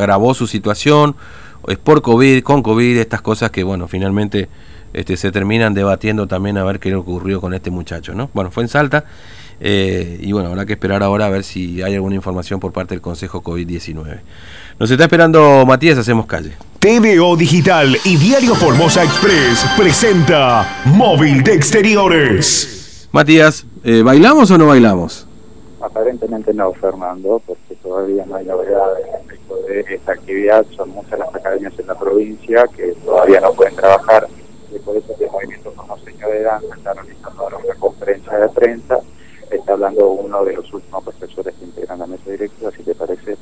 agravó su situación, es por COVID, con COVID, estas cosas que, bueno, finalmente este, se terminan debatiendo también a ver qué ocurrió con este muchacho, ¿no? Bueno, fue en Salta eh, y bueno, habrá que esperar ahora a ver si hay alguna información por parte del Consejo COVID-19. Nos está esperando Matías, hacemos calle. TVO Digital y Diario Formosa Express presenta Móvil de Exteriores. Matías, eh, ¿bailamos o no bailamos? Aparentemente no, Fernando, porque todavía no hay novedades de esta actividad. Son muchas las academias en la provincia que todavía no pueden trabajar y por eso el Movimiento Formoseño de Danza está realizando ahora una conferencia de prensa. Está hablando uno de los últimos profesores que integran la mesa directiva, si te parece,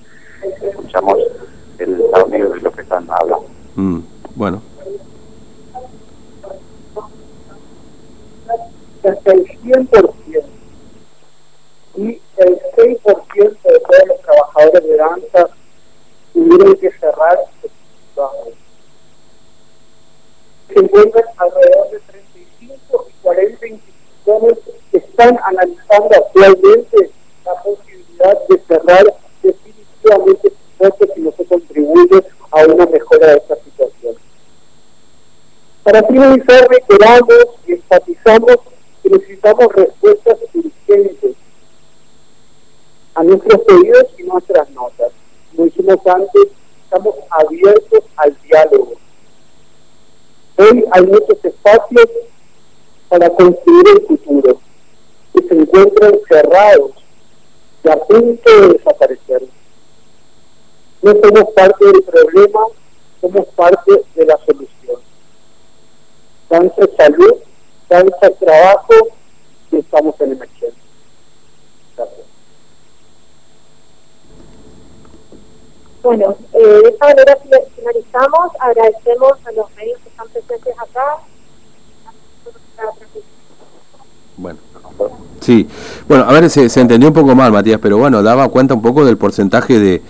escuchamos el sonido de lo que están hablando. Mm, bueno. Hasta el 100% y el 6% de todos los trabajadores de danza tuvieron que cerrar Se encuentran alrededor de 35 y 40 instituciones que están analizando actualmente la posibilidad de cerrar definitivamente porque si no se contribuye a una mejora de esta situación. Para finalizar, reiteramos y enfatizamos que necesitamos respuestas urgentes a nuestros pedidos y nuestras notas. Como dijimos antes, estamos abiertos al diálogo. Hoy hay muchos espacios para construir el futuro que se encuentran cerrados y a punto de desaparecer. No somos parte del problema, somos parte de la solución. Danza salud, danza trabajo y estamos en emergencia. Gracias. Bueno, eh, de esta manera finalizamos. Agradecemos a los medios que están presentes acá. Bueno, sí. Bueno, a ver, se, se, entendió un poco mal, Matías, pero bueno, daba cuenta un poco del porcentaje de,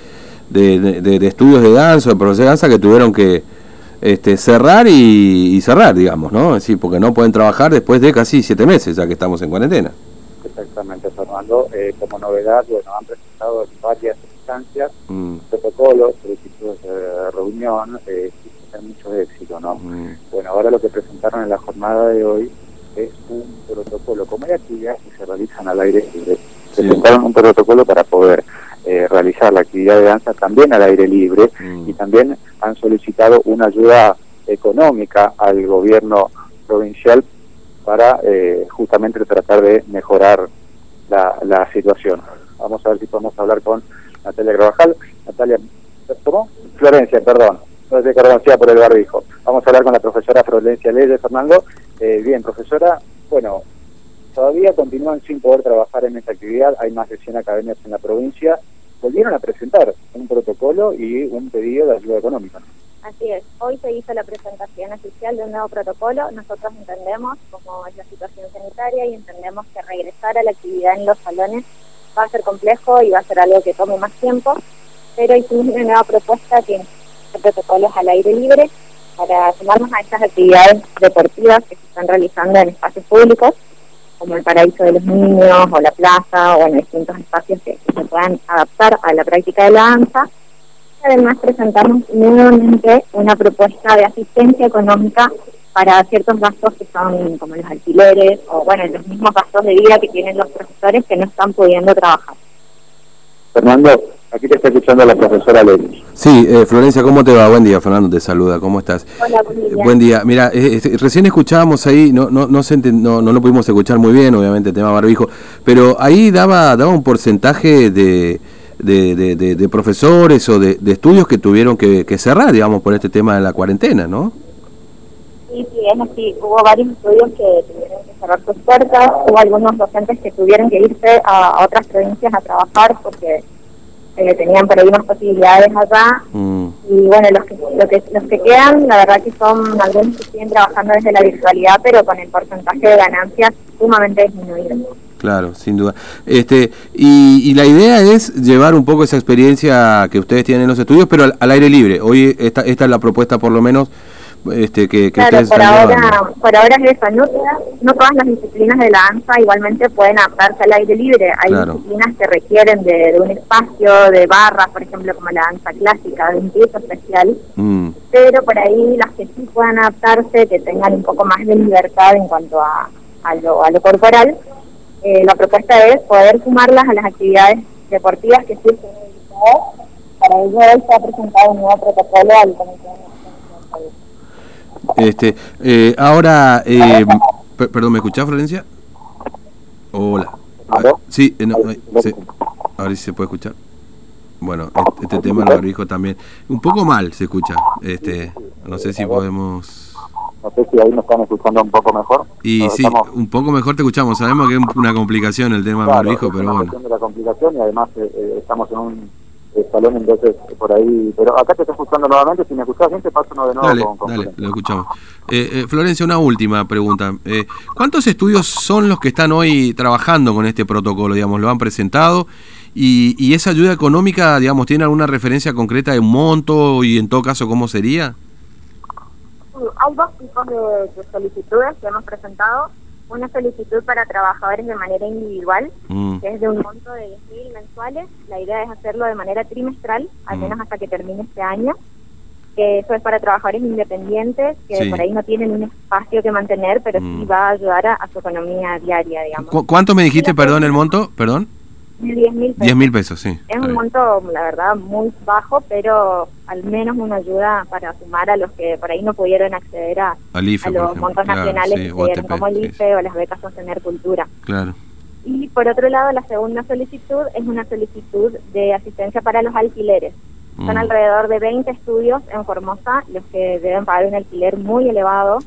de, de, de estudios de danza, de profesores de danza que tuvieron que este, cerrar y, y, cerrar, digamos, ¿no? Es decir, porque no pueden trabajar después de casi siete meses, ya que estamos en cuarentena. Exactamente, Fernando. Eh, como novedad, bueno, han presentado varias instancias, mm. protocolos, solicitudes de reunión, eh, y mucho éxito, ¿no? Mm. Bueno, ahora lo que presentaron en la jornada de hoy es un protocolo, como hay actividades que se realizan al aire libre, sí. presentaron un protocolo para poder eh, realizar la actividad de danza también al aire libre mm. y también han solicitado una ayuda económica al gobierno provincial para eh, justamente tratar de mejorar la, la situación. Vamos a ver si podemos hablar con Natalia Gravajal. Natalia, ¿cómo? Florencia, perdón. No sé conocida por el barbijo. Vamos a hablar con la profesora Florencia Leyes, Fernando. Eh, bien, profesora, bueno, todavía continúan sin poder trabajar en esta actividad. Hay más de 100 academias en la provincia. Volvieron a presentar un protocolo y un pedido de ayuda económica. Así es. Hoy se hizo la presentación oficial de un nuevo protocolo. Nosotros entendemos cómo es la situación sanitaria y entendemos que regresar a la actividad en los salones va a ser complejo y va a ser algo que tome más tiempo, pero hicimos una nueva propuesta que es protocolos al aire libre para sumarnos a estas actividades deportivas que se están realizando en espacios públicos, como el paraíso de los niños o la plaza o en distintos espacios que, que se puedan adaptar a la práctica de la danza. Además presentamos nuevamente una propuesta de asistencia económica para ciertos gastos que son como los alquileres o bueno, los mismos gastos de vida que tienen los profesores que no están pudiendo trabajar. Fernando, aquí te está escuchando la profesora Lely. Sí, eh, Florencia, ¿cómo te va? Buen día, Fernando te saluda, ¿cómo estás? Hola, buen día. Buen día. Mira, eh, eh, recién escuchábamos ahí, no no no, se no no lo pudimos escuchar muy bien, obviamente, el tema barbijo, pero ahí daba daba un porcentaje de... De, de, de, de profesores o de, de, estudios que tuvieron que, que cerrar, digamos, por este tema de la cuarentena, ¿no? Sí, sí, es así. Hubo varios estudios que tuvieron que cerrar sus puertas, hubo algunos docentes que tuvieron que irse a, a otras provincias a trabajar porque eh, tenían por ahí más posibilidades allá. Mm. Y bueno, los que, lo que, los que quedan, la verdad que son algunos que siguen trabajando desde la virtualidad, pero con el porcentaje de ganancias sumamente disminuido. Claro, sin duda. Este y, y, la idea es llevar un poco esa experiencia que ustedes tienen en los estudios, pero al, al aire libre. Hoy esta, esta es la propuesta, por lo menos, este, que, que claro, por ahora, llevando? por ahora es eso. No, no todas las disciplinas de la ANSA igualmente pueden adaptarse al aire libre. Hay Claro. disciplinas que requieren de, de un espacio, de barras, por ejemplo, como la danza clásica, de un piso especial. Mm, Pero por ahí las que sí puedan adaptarse, que tengan un poco más de libertad en cuanto a, a, lo, a lo corporal, eh, la propuesta es poder sumarlas a las actividades deportivas que sí habilitadas. Para ello hoy se ha presentado un nuevo protocolo al Comité de Naciones de Salud. Este, eh, ahora, eh, per- perdón, ¿me escuchás, Florencia? Hola. Sí, eh, no, sí. ahora sí se puede escuchar. Bueno, este, este tema del barbijo también. Un poco mal se escucha. Este, no sé si podemos. No sé si ahí nos están escuchando un poco mejor. Y sí, estamos- un poco mejor te escuchamos. Sabemos que es una complicación el tema del barbijo, es pero una bueno. cuestión de la complicación y además eh, eh, estamos en un salón, entonces eh, por ahí. Pero acá te estoy escuchando nuevamente. Si me escuchás bien, te paso uno de nuevo Dale, con, con dale, Florencia. lo escuchamos. Eh, eh, Florencia, una última pregunta. Eh, ¿Cuántos estudios son los que están hoy trabajando con este protocolo? Digamos, lo han presentado y, y esa ayuda económica, digamos, tiene alguna referencia concreta de monto y en todo caso cómo sería? Sí, hay dos tipos de, de solicitudes que hemos presentado. Una solicitud para trabajadores de manera individual, Mm, que es de un monto de 10.000 mensuales. La idea es hacerlo de manera trimestral, al Mm. menos hasta que termine este año. Que eso es para trabajadores independientes, que Sí. por ahí no tienen un espacio que mantener, pero Mm. sí va a ayudar a, a su economía diaria, digamos. ¿Cu- ¿Cuánto me dijiste, perdón, el monto? Perdón. De 10.000 pesos. 10 mil pesos, sí. Es un monto, la verdad, muy bajo, pero al menos una ayuda para sumar a los que por ahí no pudieron acceder a, Al IFE, a por los montos Claro, nacionales sí, que o ATP, como el sí, IFE o las becas Sostener Cultura. Claro. Y por otro lado, la segunda solicitud es una solicitud de asistencia para los alquileres. Son Mm. alrededor de 20 estudios en Formosa los que deben pagar un alquiler muy elevado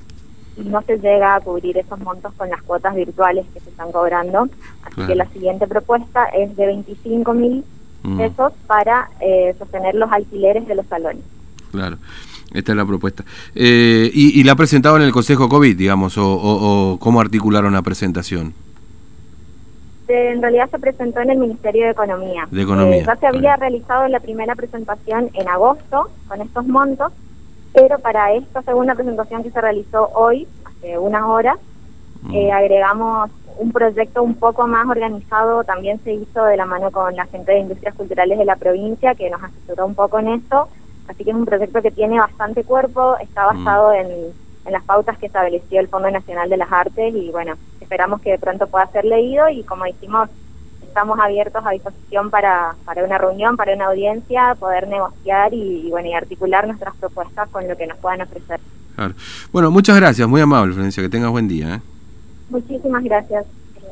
no se llega a cubrir esos montos con las cuotas virtuales que se están cobrando. Así Claro. que la siguiente propuesta es de 25 mil Mm. pesos para eh, sostener los alquileres de los salones. Claro, esta es la propuesta. Eh, y, y la ha presentado en el Consejo COVID, digamos, o, o- o cómo articularon la presentación? Eh, En realidad se presentó en el Ministerio de Economía. De Economía, Eh, ya se había realizado la primera presentación en agosto con estos montos, pero para esta segunda presentación que se realizó hoy, hace unas horas, Mm. eh, agregamos un proyecto un poco más organizado, también se hizo de la mano con la gente de Industrias Culturales de la provincia, que nos asesoró un poco en esto, así que es un proyecto que tiene bastante cuerpo, está Mm. basado en, en las pautas que estableció el Fondo Nacional de las Artes y bueno, esperamos que de pronto pueda ser leído y como dijimos, estamos abiertos a disposición para, para una reunión, para una audiencia, poder negociar y, y, bueno, y articular nuestras propuestas con lo que nos puedan ofrecer. Claro. Bueno, muchas gracias, muy amable, Florencia, que tengas buen día. ¿eh? Muchísimas gracias.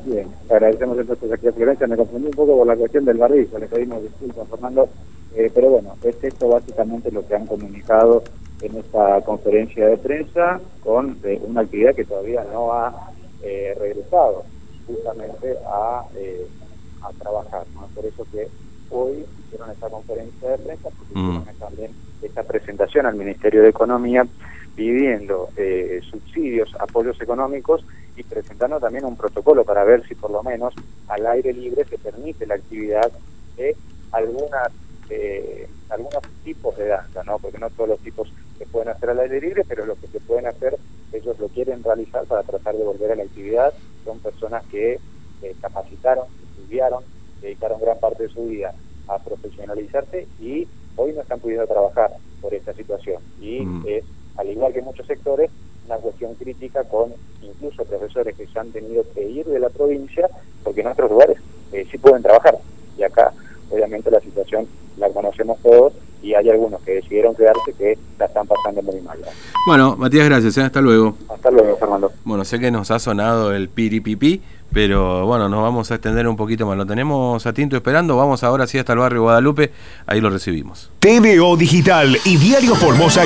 Bien, agradecemos entonces aquí a Florencia. Me confundí un poco por la cuestión del barrijo, le pedimos disculpas, Fernando. Eh, pero bueno, es esto básicamente lo que han comunicado en esta conferencia de prensa con eh, una actividad que todavía no ha eh, regresado justamente a, eh, a trabajar. ¿no? Por eso que hoy hicieron esta conferencia de prensa, porque Mm. hicieron también esta presentación al Ministerio de Economía pidiendo eh, subsidios, apoyos económicos y presentando también un protocolo para ver si por lo menos al aire libre se permite la actividad de algunas eh, algunos tipos de danza, ¿no? Porque no todos los tipos se pueden hacer al aire libre, pero los que se pueden hacer, ellos lo quieren realizar para tratar de volver a la actividad. Son personas que eh, capacitaron, estudiaron, dedicaron gran parte de su vida a profesionalizarse y hoy no están pudiendo trabajar por esta situación. Y Mm. es, al igual que muchos sectores, una cuestión crítica con incluso profesores que se han tenido que ir de la provincia porque en otros lugares eh, sí pueden trabajar. Y acá, obviamente, la situación la conocemos todos y hay algunos que decidieron quedarse que la están pasando muy mal. ¿no? Bueno, Matías, gracias, ¿eh? hasta luego. Hasta luego, Fernando. Bueno, sé que nos ha sonado el piripipi, pero bueno, nos vamos a extender un poquito más. Lo tenemos a Tinto esperando, vamos ahora sí hasta el barrio Guadalupe, ahí lo recibimos. TVO Digital y Diario Formosa